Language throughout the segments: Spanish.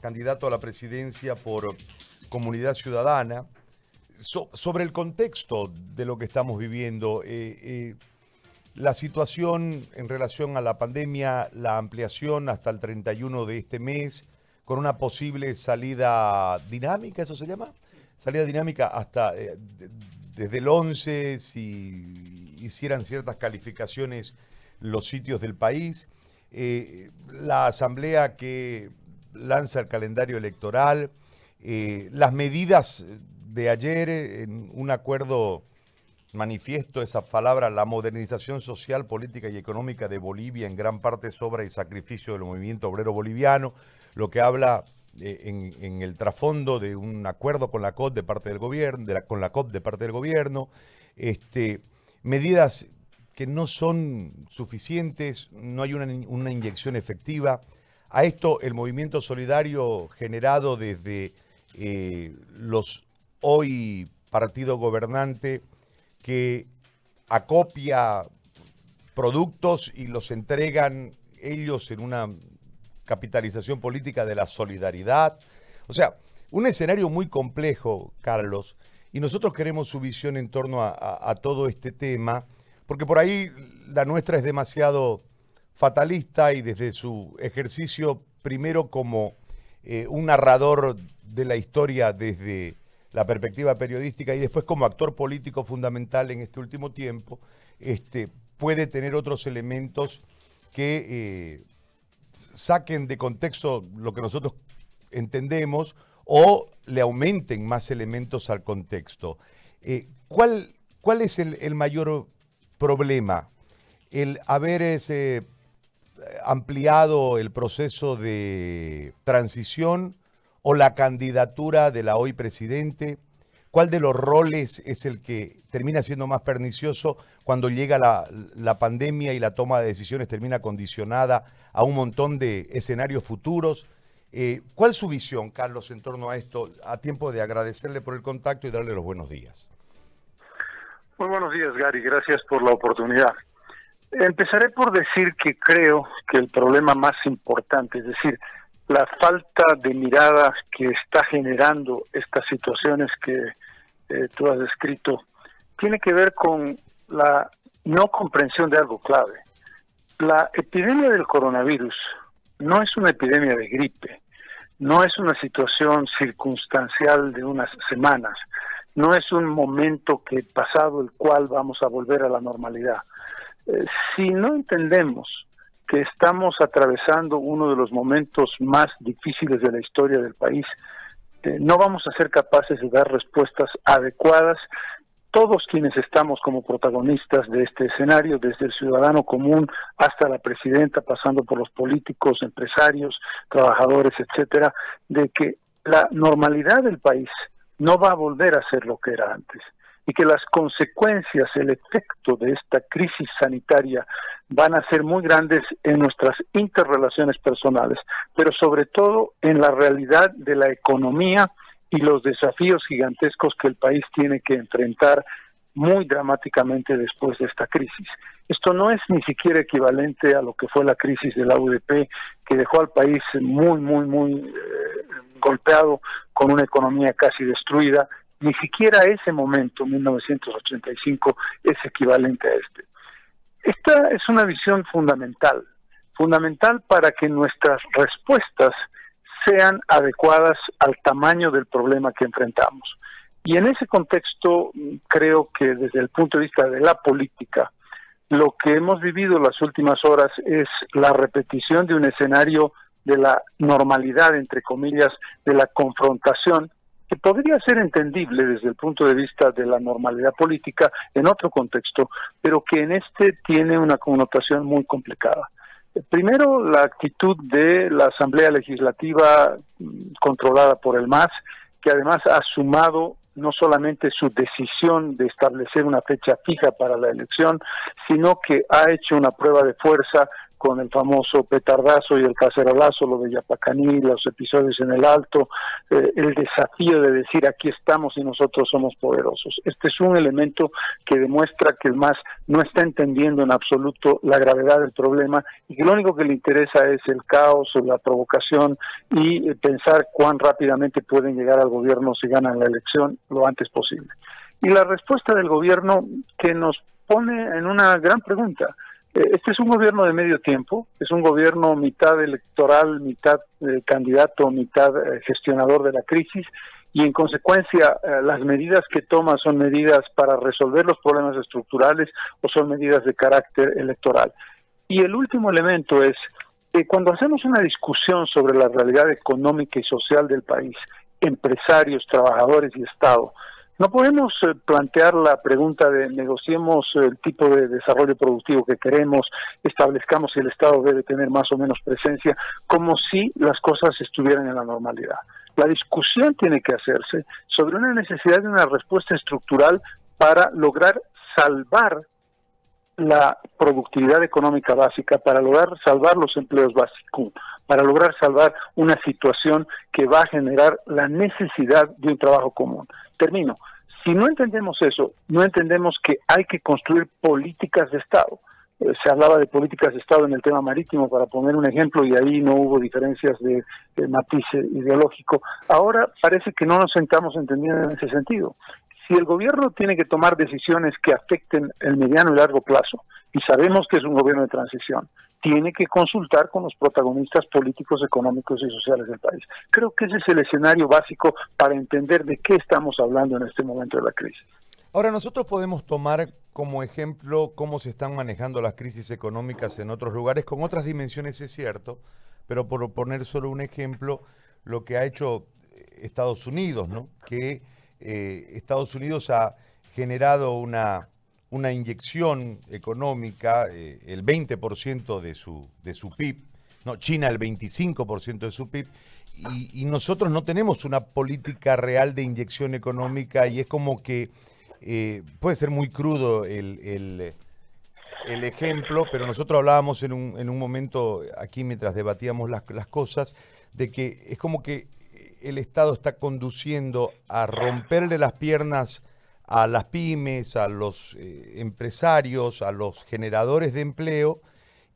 candidato a la presidencia por Comunidad Ciudadana. sobre el contexto de lo que estamos viviendo, eh, eh, la situación en relación a la pandemia, la ampliación hasta el 31 de este mes, con una posible salida dinámica, ¿eso se llama? Salida dinámica hasta eh, desde el 11, si hicieran ciertas calificaciones los sitios del país. la asamblea que lanza el calendario electoral, eh, las medidas de ayer en un acuerdo manifiesto, esa palabra, la modernización social, política y económica de Bolivia en gran parte es obra y sacrificio del movimiento obrero boliviano, lo que habla eh, en, el trasfondo de un acuerdo con la COP de parte del gobierno, con la COP de parte del gobierno, este, medidas que no son suficientes, no hay una, una inyección efectiva. A esto el movimiento solidario generado desde eh, los hoy partido gobernante que acopia productos y los entregan ellos en una capitalización política de la solidaridad. O sea, un escenario muy complejo, Carlos, y nosotros queremos su visión en torno a todo este tema, porque por ahí la nuestra es demasiado fatalista y desde su ejercicio primero como eh, un narrador de la historia desde la perspectiva periodística y después como actor político fundamental en este último tiempo, este, puede tener otros elementos que eh, saquen de contexto lo que nosotros entendemos o le aumenten más elementos al contexto. Eh, ¿cuál, ¿Cuál es el, el, mayor problema? El haber ese ampliado el proceso de transición o la candidatura de la hoy presidente? ¿Cuál de los roles es el que termina siendo más pernicioso cuando llega la, pandemia y la toma de decisiones termina condicionada a un montón de escenarios futuros? Eh, ¿Cuál es su visión, Carlos, en torno a esto? A tiempo de agradecerle por el contacto y darle los buenos días. Muy buenos días, Gary. Gracias por la oportunidad. Empezaré por decir que creo que el problema más importante, es decir, la falta de mirada que está generando estas situaciones que eh, tú has descrito, tiene que ver con la no comprensión de algo clave. La epidemia del coronavirus no es una epidemia de gripe, no es una situación circunstancial de unas semanas, no es un momento que pasado el cual vamos a volver a la normalidad eh, si no entendemos que estamos atravesando uno de los momentos más difíciles de la historia del país, eh, no vamos a ser capaces de dar respuestas adecuadas. Todos quienes estamos como protagonistas de este escenario, desde el ciudadano común hasta la presidenta, pasando por los políticos, empresarios, trabajadores, etcétera, de que la normalidad del país no va a volver a ser lo que era antes y que las consecuencias, el efecto de esta crisis sanitaria van a ser muy grandes en nuestras interrelaciones personales, pero sobre todo en la realidad de la economía y los desafíos gigantescos que el país tiene que enfrentar muy dramáticamente después de esta crisis. Esto no es ni siquiera equivalente a lo que fue la crisis de la UDP, que dejó al país muy, muy, muy eh, golpeado, con una economía casi destruida, ni siquiera ese momento, 1985, es equivalente a este. Esta es una visión fundamental, fundamental para que nuestras respuestas sean adecuadas al tamaño del problema que enfrentamos. Y en ese contexto creo que desde el punto de vista de la política, lo que hemos vivido las últimas horas es la repetición de un escenario de la normalidad, entre comillas, de la confrontación que podría ser entendible desde el punto de vista de la normalidad política en otro contexto, pero que en este tiene una connotación muy complicada. Primero, la actitud de la Asamblea Legislativa mm, controlada por el MAS, que además ha sumado no solamente su decisión de establecer una fecha fija para la elección, sino que ha hecho una prueba de fuerza con el famoso petardazo y el cacerolazo, lo de Yapacaní, los episodios en el Alto, eh, el desafío de decir aquí estamos y nosotros somos poderosos. Este es un elemento que demuestra que el MAS no está entendiendo en absoluto la gravedad del problema y que lo único que le interesa es el caos, la provocación y eh, pensar cuán rápidamente pueden llegar al gobierno si ganan la elección lo antes posible. Y la respuesta del gobierno que nos pone en una gran pregunta. Eh, este es un gobierno de medio tiempo, es un gobierno mitad electoral, mitad eh, candidato, mitad eh, gestionador de la crisis y en consecuencia las medidas que toma son medidas para resolver los problemas estructurales o son medidas de carácter electoral. Y el último elemento es que cuando hacemos una discusión sobre la realidad económica y social del país, empresarios, trabajadores y Estado, no podemos eh, plantear la pregunta de negociemos el tipo de desarrollo productivo que queremos, establezcamos si el Estado debe tener más o menos presencia, como si las cosas estuvieran en la normalidad. La discusión tiene que hacerse sobre una necesidad de una respuesta estructural para lograr salvar la productividad económica básica, para lograr salvar los empleos básicos, para lograr salvar una situación que va a generar la necesidad de un trabajo común. Termino. Si no entendemos eso, no entendemos que hay que construir políticas de Estado. Eh, se hablaba de políticas de Estado en el tema marítimo, para poner un ejemplo, y ahí no hubo diferencias de, de matiz ideológico. Ahora parece que no nos sentamos entendiendo en ese sentido si el gobierno tiene que tomar decisiones que afecten el mediano y largo plazo, y sabemos que es un gobierno de transición, tiene que consultar con los protagonistas políticos, económicos y sociales del país. Creo que ese es el escenario básico para entender de qué estamos hablando en este momento de la crisis. Ahora, nosotros podemos tomar como ejemplo cómo se están manejando las crisis económicas en otros lugares, con otras dimensiones es cierto, pero por poner solo un ejemplo, lo que ha hecho Estados Unidos, ¿no? Que eh, Estados Unidos ha generado una, una inyección económica, eh, el 20% de su, de su PIB, no, China el 25% de su PIB, y, nosotros no tenemos una política real de inyección económica y es como que eh, puede ser muy crudo el, el, ejemplo, pero nosotros hablábamos en un, en un momento aquí mientras debatíamos las, las cosas, de que es como que el Estado está conduciendo a romperle las piernas a las pymes, a los eh, empresarios, a los generadores de empleo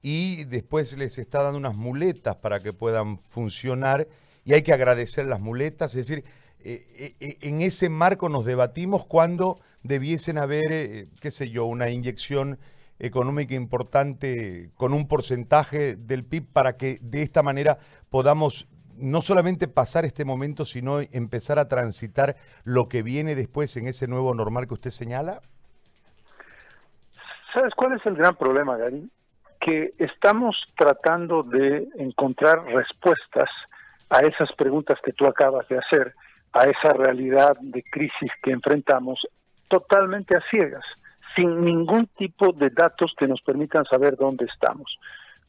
y después les está dando unas muletas para que puedan funcionar y hay que agradecer las muletas, es decir, eh, eh, en ese marco nos debatimos cuando debiesen haber, qué sé yo, una inyección económica importante con un porcentaje del PIB para que de esta manera podamos no solamente pasar este momento, sino empezar a transitar lo que viene después en ese nuevo normal que usted señala? ¿Sabes cuál es el gran problema, Gary? Que estamos tratando de encontrar respuestas a esas preguntas que tú acabas de hacer, a esa realidad de crisis que enfrentamos totalmente a ciegas, sin ningún tipo de datos que nos permitan saber dónde estamos.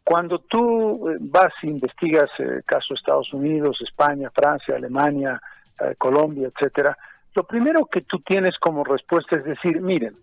Cuando tú eh, vas e investigas el eh, caso Estados Unidos, España, Francia, Alemania, eh, Colombia, etcétera, lo primero que tú tienes como respuesta es decir, miren,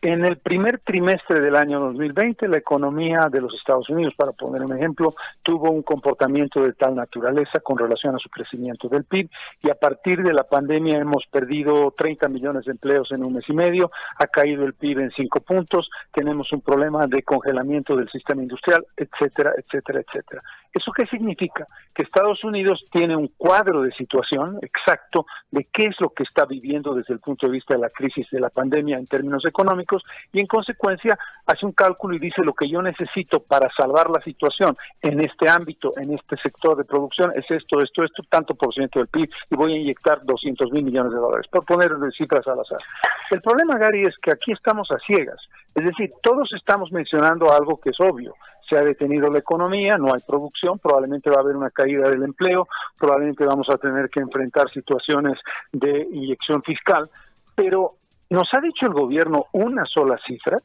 en el primer trimestre del año 2020, la economía de los Estados Unidos, para poner un ejemplo, tuvo un comportamiento de tal naturaleza con relación a su crecimiento del PIB y a partir de la pandemia hemos perdido 30 millones de empleos en un mes y medio, ha caído el PIB en cinco puntos, tenemos un problema de congelamiento del sistema industrial, etcétera, etcétera, etcétera. ¿Eso qué significa? Que Estados Unidos tiene un cuadro de situación exacto de qué es lo que está viviendo desde el punto de vista de la crisis de la pandemia en términos económicos y en consecuencia hace un cálculo y dice lo que yo necesito para salvar la situación en este ámbito, en este sector de producción es esto, esto, esto, tanto por ciento del PIB y voy a inyectar 200 mil millones de dólares, por poner cifras al azar. El problema, Gary, es que aquí estamos a ciegas. Es decir, todos estamos mencionando algo que es obvio se ha detenido la economía, no hay producción, probablemente va a haber una caída del empleo, probablemente vamos a tener que enfrentar situaciones de inyección fiscal, pero ¿nos ha dicho el gobierno una sola cifra?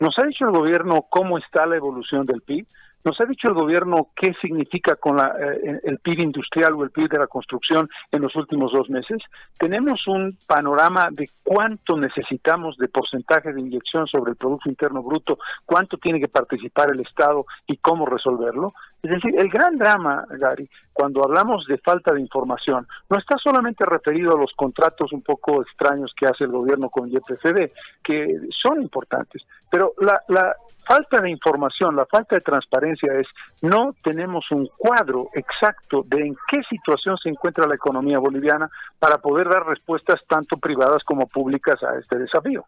¿Nos ha dicho el gobierno cómo está la evolución del PIB? Nos ha dicho el gobierno qué significa con la, eh, el PIB industrial o el PIB de la construcción en los últimos dos meses. Tenemos un panorama de cuánto necesitamos de porcentaje de inyección sobre el Producto Interno Bruto, cuánto tiene que participar el Estado y cómo resolverlo. Es decir, el gran drama, Gary, cuando hablamos de falta de información, no está solamente referido a los contratos un poco extraños que hace el gobierno con YPFB, que son importantes, pero la, la falta de información, la falta de transparencia es no tenemos un cuadro exacto de en qué situación se encuentra la economía boliviana para poder dar respuestas tanto privadas como públicas a este desafío.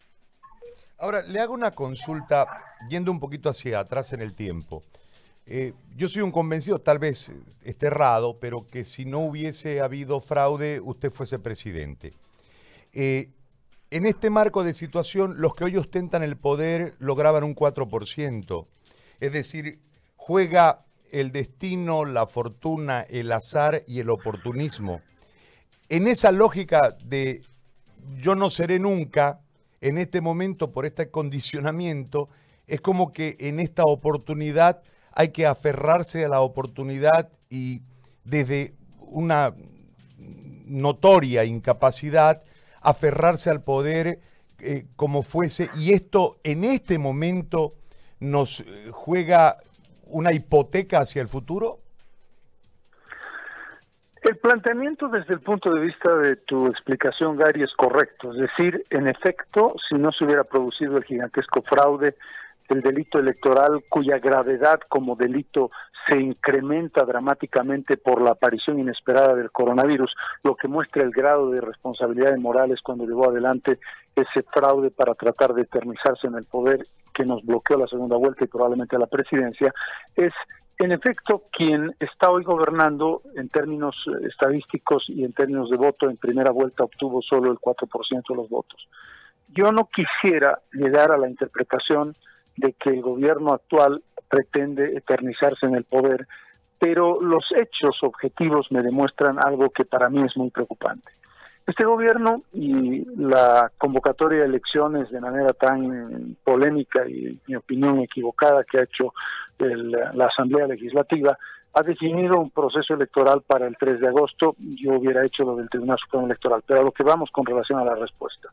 Ahora, le hago una consulta yendo un poquito hacia atrás en el tiempo. Eh, yo soy un convencido, tal vez esté errado, pero que si no hubiese habido fraude, usted fuese presidente. Eh, en este marco de situación, los que hoy ostentan el poder lograban un 4%. Es decir, juega el destino, la fortuna, el azar y el oportunismo. En esa lógica de yo no seré nunca, en este momento por este condicionamiento, es como que en esta oportunidad hay que aferrarse a la oportunidad y desde una notoria incapacidad aferrarse al poder eh, como fuese y esto en este momento nos eh, juega una hipoteca hacia el futuro? El planteamiento desde el punto de vista de tu explicación, Gary, es correcto. Es decir, en efecto, si no se hubiera producido el gigantesco fraude el delito electoral cuya gravedad como delito se incrementa dramáticamente por la aparición inesperada del coronavirus, lo que muestra el grado de responsabilidad de Morales cuando llevó adelante ese fraude para tratar de eternizarse en el poder que nos bloqueó la segunda vuelta y probablemente a la presidencia, es en efecto quien está hoy gobernando en términos eh, estadísticos y en términos de voto en primera vuelta obtuvo solo el 4% de los votos. Yo no quisiera llegar a la interpretación de que el gobierno actual pretende eternizarse en el poder, pero los hechos objetivos me demuestran algo que para mí es muy preocupante. Este gobierno y la convocatoria de elecciones de manera tan polémica y, mi opinión, equivocada que ha hecho la Asamblea Legislativa, ha definido un proceso electoral para el 3 de agosto. Yo hubiera hecho lo del Tribunal Supremo Electoral, pero a lo que vamos con relación a la respuesta.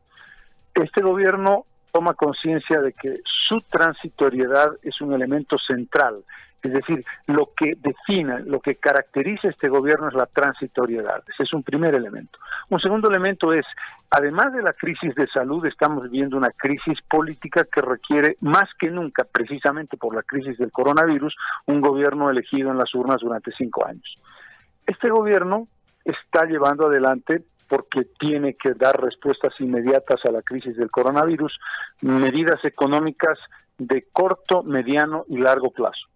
Este gobierno toma conciencia de que su transitoriedad es un elemento central. Es decir, lo que define, lo que caracteriza este gobierno es la transitoriedad. Ese es un primer elemento. Un segundo elemento es, además de la crisis de salud, estamos viviendo una crisis política que requiere más que nunca, precisamente por la crisis del coronavirus, un gobierno elegido en las urnas durante cinco años. Este gobierno está llevando adelante porque tiene que dar respuestas inmediatas a la crisis del coronavirus, medidas económicas de corto, mediano y largo plazo.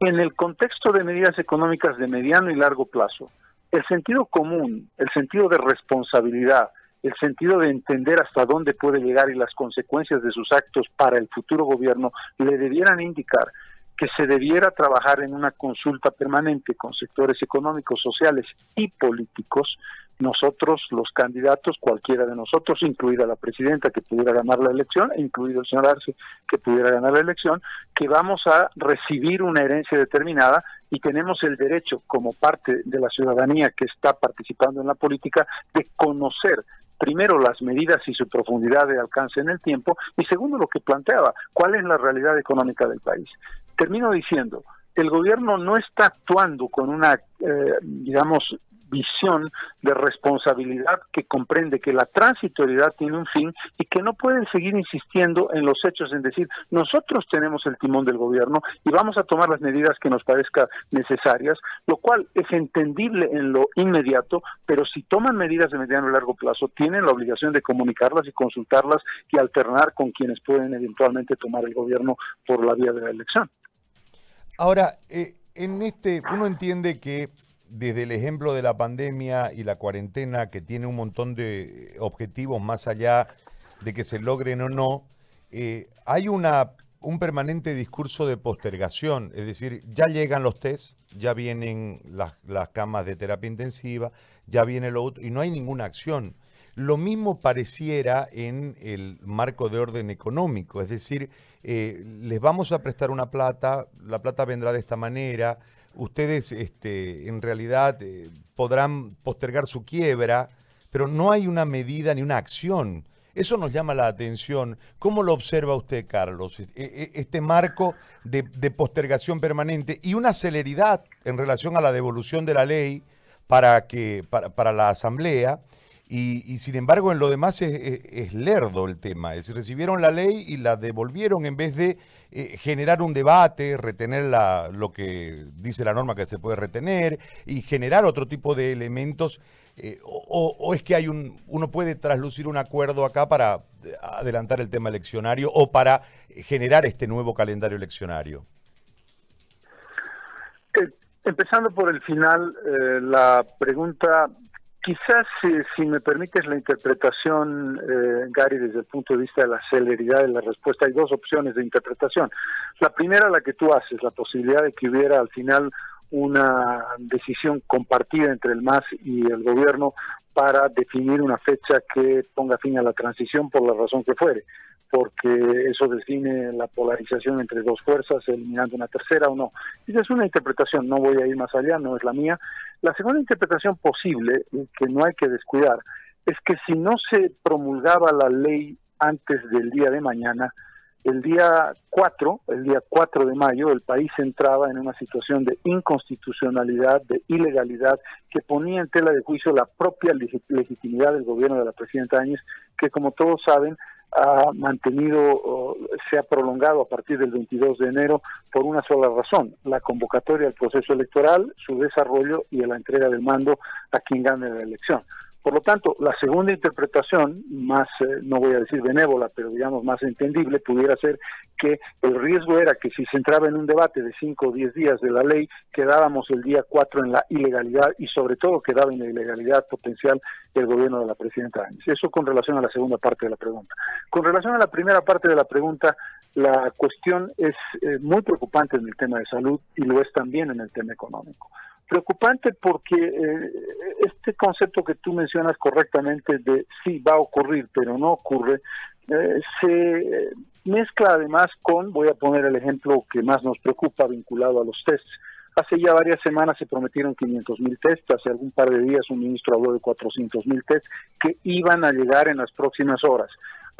En el contexto de medidas económicas de mediano y largo plazo, el sentido común, el sentido de responsabilidad, el sentido de entender hasta dónde puede llegar y las consecuencias de sus actos para el futuro gobierno le debieran indicar que se debiera trabajar en una consulta permanente con sectores económicos, sociales y políticos nosotros, los candidatos, cualquiera de nosotros, incluida la presidenta que pudiera ganar la elección, incluido el señor Arce que pudiera ganar la elección, que vamos a recibir una herencia determinada y tenemos el derecho, como parte de la ciudadanía que está participando en la política, de conocer primero las medidas y su profundidad de alcance en el tiempo y segundo lo que planteaba, cuál es la realidad económica del país. Termino diciendo, el gobierno no está actuando con una, eh, digamos, visión de responsabilidad que comprende que la transitoriedad tiene un fin y que no pueden seguir insistiendo en los hechos, en decir, nosotros tenemos el timón del gobierno y vamos a tomar las medidas que nos parezcan necesarias, lo cual es entendible en lo inmediato, pero si toman medidas de mediano y largo plazo, tienen la obligación de comunicarlas y consultarlas y alternar con quienes pueden eventualmente tomar el gobierno por la vía de la elección. Ahora, eh, en este, uno entiende que desde el ejemplo de la pandemia y la cuarentena, que tiene un montón de objetivos más allá de que se logren o no, eh, hay una, un permanente discurso de postergación, es decir, ya llegan los test, ya vienen las, las camas de terapia intensiva, ya viene lo otro, y no hay ninguna acción. lo mismo pareciera en el marco de orden económico, es decir, eh, les vamos a prestar una plata, la plata vendrá de esta manera, ustedes este, en realidad eh, podrán postergar su quiebra, pero no hay una medida ni una acción. Eso nos llama la atención. ¿Cómo lo observa usted, Carlos? E, e, este marco de, postergación permanente y una celeridad en relación a la devolución de la ley para, que, para, la Asamblea. Y, sin embargo, en lo demás es, lerdo el tema. Es decir, recibieron la ley y la devolvieron en vez de eh, generar un debate, retener la, lo que dice la norma que se puede retener y generar otro tipo de elementos eh, o, es que hay un, uno puede traslucir un acuerdo acá para eh, adelantar el tema eleccionario o para generar este nuevo calendario eleccionario? Empezando por el final, la pregunta, quizás si me permites la interpretación, Gary, desde el punto de vista de la celeridad de la respuesta, hay dos opciones de interpretación. La primera, la que tú haces, la posibilidad de que hubiera al final una decisión compartida entre el MAS y el gobierno para definir una fecha que ponga fin a la transición por la razón que fuere, porque eso define la polarización entre dos fuerzas, eliminando una tercera o no. Esa es una interpretación, no voy a ir más allá, no es la mía. La segunda interpretación posible, que no hay que descuidar, es que si no se promulgaba la ley antes del día de mañana, el día 4, el día 4 de mayo, el país entraba en una situación de inconstitucionalidad, de ilegalidad, que ponía en tela de juicio la propia legitimidad del gobierno de la presidenta Áñez, que como todos saben, ha mantenido, se ha prolongado a partir del 22 de enero por una sola razón, la convocatoria del proceso electoral, su desarrollo y la entrega del mando a quien gane la elección. Por lo tanto, la segunda interpretación, más, eh, no voy a decir benévola, pero digamos más entendible, pudiera ser que el riesgo era que si se entraba en un debate de cinco o diez días de la ley, quedábamos el día cuatro en la ilegalidad y sobre todo quedaba en la ilegalidad potencial del gobierno de la presidenta Áñez. Eso con relación a la segunda parte de la pregunta. Con relación a la primera parte de la pregunta, la cuestión es eh, muy preocupante en el tema de salud y lo es también en el tema económico preocupante porque eh, este concepto que tú mencionas correctamente de sí va a ocurrir, pero no ocurre, eh, se mezcla además con, voy a poner el ejemplo que más nos preocupa vinculado a los tests. Hace ya varias semanas se prometieron 500 mil tests, hace algún par de días un ministro habló de 400 mil tests que iban a llegar en las próximas horas.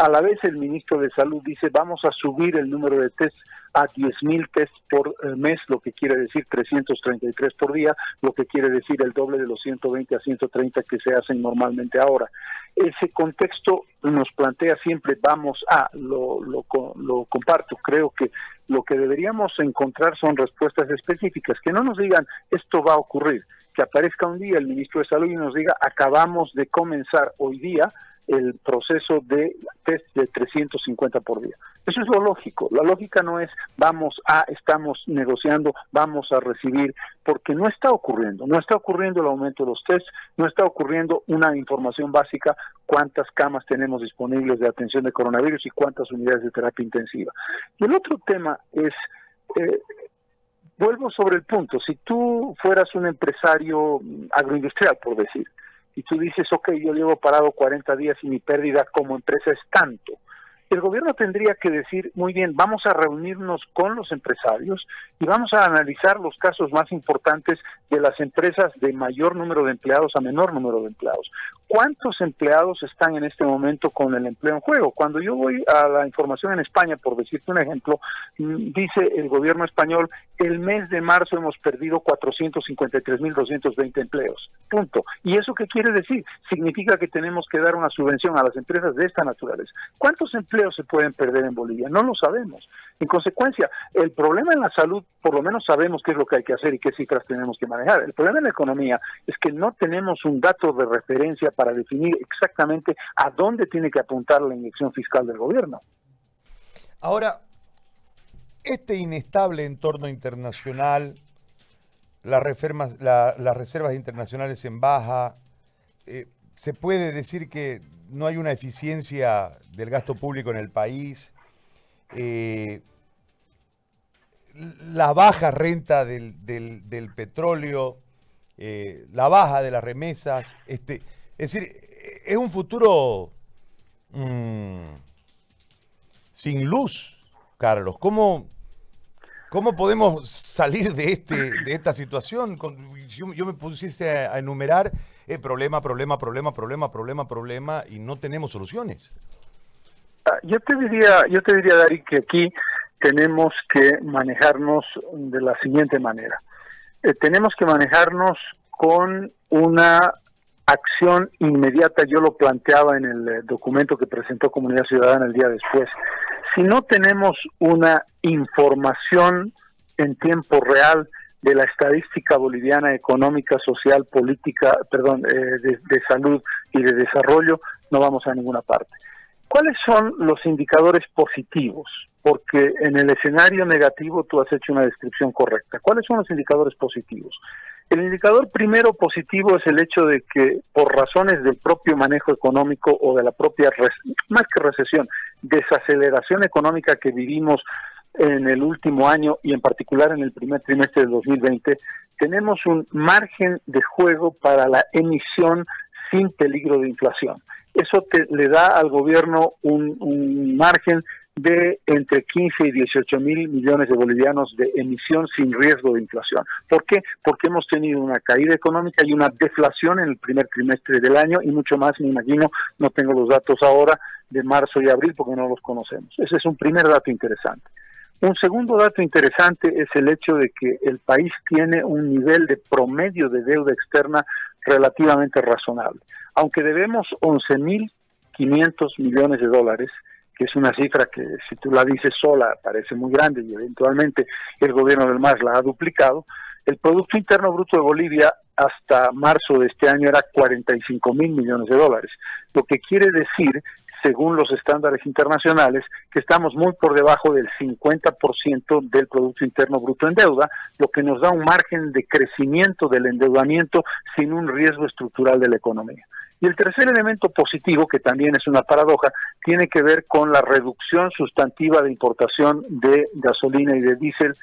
A la vez el ministro de Salud dice vamos a subir el número de tests a 10.000 tests por eh, mes, lo que quiere decir 333 por día, lo que quiere decir el doble de los 120 a 130 que se hacen normalmente ahora. Ese contexto nos plantea siempre vamos a, lo, lo, lo comparto, creo que lo que deberíamos encontrar son respuestas específicas, que no nos digan esto va a ocurrir, que aparezca un día el ministro de Salud y nos diga acabamos de comenzar hoy día el proceso de test de 350 por día. Eso es lo lógico. La lógica no es vamos a, estamos negociando, vamos a recibir, porque no está ocurriendo. No está ocurriendo el aumento de los tests, no está ocurriendo una información básica, cuántas camas tenemos disponibles de atención de coronavirus y cuántas unidades de terapia intensiva. Y el otro tema es... Eh, vuelvo sobre el punto, si tú fueras un empresario agroindustrial, por decir, y tú dices, ok, yo llevo parado 40 días y mi pérdida como empresa es tanto, el gobierno tendría que decir, muy bien, vamos a reunirnos con los empresarios y vamos a analizar los casos más importantes de las empresas de mayor número de empleados a menor número de empleados. ¿Cuántos empleados están en este momento con el empleo en juego? Cuando yo voy a la información en España, por decirte un ejemplo, mm, dice el gobierno español, el mes de marzo hemos perdido 453.220 empleos. Punto. ¿Y eso qué quiere decir? Significa que tenemos que dar una subvención a las empresas de esta naturaleza. ¿Cuántos empleos se pueden perder en Bolivia? No lo sabemos. En consecuencia, el problema en la salud, por lo menos sabemos qué es lo que hay que hacer y qué cifras tenemos que manejar. El problema en la economía es que no tenemos un dato de referencia para definir exactamente a dónde tiene que apuntar la inyección fiscal del gobierno. Ahora, este inestable entorno internacional, las, reservas internacionales en baja, eh, se puede decir que no hay una eficiencia del gasto público en el país, eh, la baja renta del, petróleo, eh, la baja de las remesas, este, es decir, es un futuro mm, sin luz, Carlos. ¿Cómo, ¿Cómo podemos salir de, este, de esta situación? Yo, me pusiese a, enumerar eh, problema, problema, problema, problema, problema, problema y no tenemos soluciones. Ah, yo te diría, yo te diría, Dari, que aquí tenemos que manejarnos de la siguiente manera. Eh, tenemos que manejarnos con una acción inmediata, yo lo planteaba en el eh, documento que presentó Comunidad Ciudadana el día después. Si no tenemos una información en tiempo real de la estadística boliviana económica, social, política, perdón, eh, de salud y de desarrollo, no vamos a ninguna parte. ¿Cuáles son los indicadores positivos? Porque en el escenario negativo tú has hecho una descripción correcta. ¿Cuáles son los indicadores positivos? El indicador primero positivo es el hecho de que por razones del propio manejo económico o de la propia, más que recesión, desaceleración económica que vivimos en el último año y en particular en el primer trimestre del 2020, tenemos un margen de juego para la emisión sin peligro de inflación. Eso le da al gobierno un margen de entre 15 y 18 mil millones de bolivianos de emisión sin riesgo de inflación. ¿Por qué? Porque hemos tenido una caída económica y una deflación en el primer trimestre del año y mucho más, me imagino, no tengo los datos ahora de marzo y abril porque no los conocemos. Ese es un primer dato interesante. Un segundo dato interesante es el hecho de que el país tiene un nivel de promedio de deuda externa relativamente razonable. Aunque debemos 11.500 millones de dólares, que es una cifra que si tú la dices sola parece muy grande y eventualmente el gobierno del MAS la ha duplicado, el Producto Interno Bruto de Bolivia hasta marzo de este año era 45 mil millones de dólares, lo que quiere decir, según los estándares internacionales, que estamos muy por debajo del 50% del Producto Interno Bruto en deuda, lo que nos da un margen de crecimiento del endeudamiento sin un riesgo estructural de la economía. Y el tercer elemento positivo, que también es una paradoja, tiene que ver con la reducción sustantiva de importación de gasolina y de diésel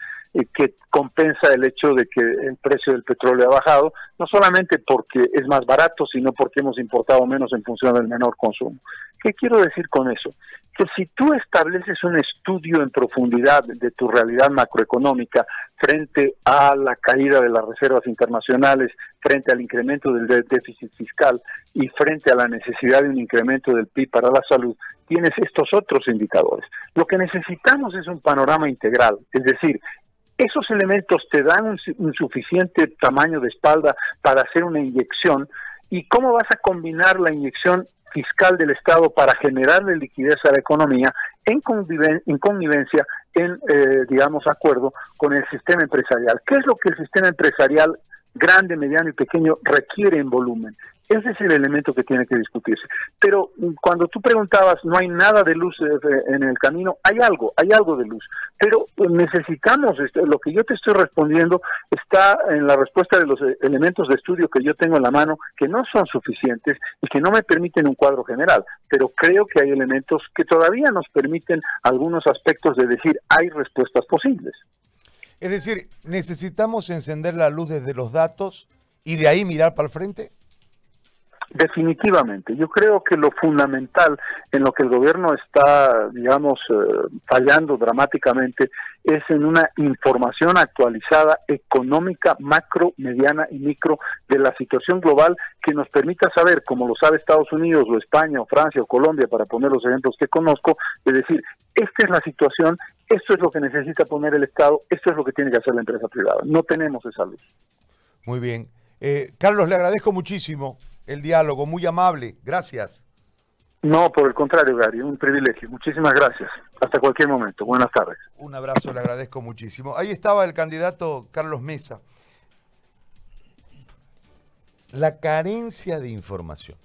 que compensa el hecho de que el precio del petróleo ha bajado, no solamente porque es más barato, sino porque hemos importado menos en función del menor consumo. ¿Qué quiero decir con eso? Que si tú estableces un estudio en profundidad de tu realidad macroeconómica frente a la caída de las reservas internacionales, frente al incremento del déficit fiscal y frente a la necesidad de un incremento del PIB para la salud, tienes estos otros indicadores. Lo que necesitamos es un panorama integral, es decir, esos elementos te dan un, suficiente tamaño de espalda para hacer una inyección y cómo vas a combinar la inyección fiscal del Estado para generarle liquidez a la economía en, en connivencia, en, eh, digamos, acuerdo con el sistema empresarial. ¿Qué es lo que el sistema empresarial grande, mediano y pequeño requiere en volumen? Ese es el elemento que tiene que discutirse. Pero mm, cuando tú preguntabas, no hay nada de luz eh, en el camino, hay algo, hay algo de luz. Pero pues, necesitamos, este, lo que yo te estoy respondiendo está en la respuesta de los eh, elementos de estudio que yo tengo en la mano, que no son suficientes y que no me permiten un cuadro general. Pero creo que hay elementos que todavía nos permiten algunos aspectos de decir, hay respuestas posibles. Es decir, necesitamos encender la luz desde los datos y de ahí mirar para el frente. Definitivamente. Yo creo que lo fundamental en lo que el gobierno está, digamos, eh, fallando dramáticamente es en una información actualizada económica, macro, mediana y micro de la situación global que nos permita saber, como lo sabe Estados Unidos o España o Francia o Colombia, para poner los ejemplos que conozco, es decir, esta es la situación, esto es lo que necesita poner el Estado, esto es lo que tiene que hacer la empresa privada. No tenemos esa luz. Muy bien. Eh, Carlos, le agradezco muchísimo el diálogo, muy amable. Gracias. No, por el contrario, Gary, un privilegio. Muchísimas gracias. Hasta cualquier momento. Buenas tardes. Un abrazo, le agradezco muchísimo. Ahí estaba el candidato Carlos Mesa. La carencia de información.